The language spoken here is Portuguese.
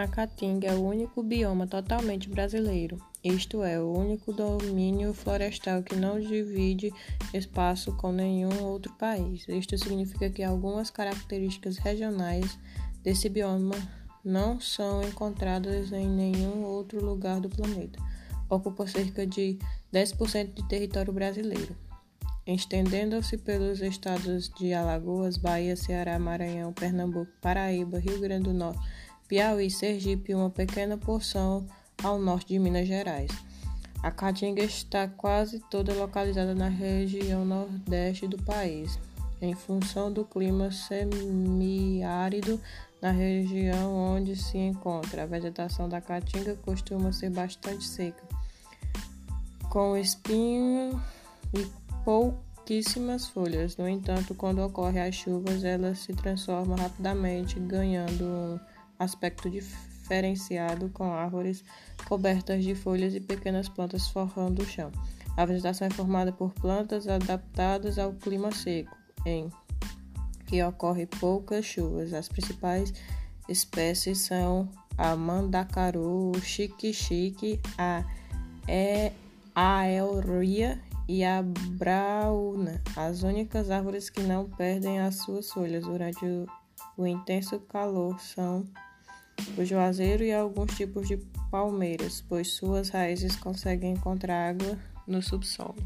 A caatinga é o único bioma totalmente brasileiro, isto é, o único domínio florestal que não divide espaço com nenhum outro país. Isto significa que algumas características regionais desse bioma não são encontradas em nenhum outro lugar do planeta. Ocupa cerca de 10% de território brasileiro, estendendo-se pelos estados de Alagoas, Bahia, Ceará, Maranhão, Pernambuco, Paraíba, Rio Grande do Norte Piauí, Sergipe e uma pequena porção ao norte de Minas Gerais. A caatinga está quase toda localizada na região nordeste do país, em função do clima semiárido na região onde se encontra. A vegetação da caatinga costuma ser bastante seca, com espinho e pouquíssimas folhas. No entanto, quando ocorrem as chuvas, ela se transforma rapidamente, ganhando um aspecto diferenciado com árvores cobertas de folhas e pequenas plantas forrando o chão. A vegetação é formada por plantas adaptadas ao clima seco, em que ocorre poucas chuvas. As principais espécies são a mandacaru, o xique-xique, a aelria e a brauna, as únicas árvores que não perdem as suas folhas durante o, o intenso calor são o juazeiro e alguns tipos de palmeiras, pois suas raízes conseguem encontrar água no subsolo.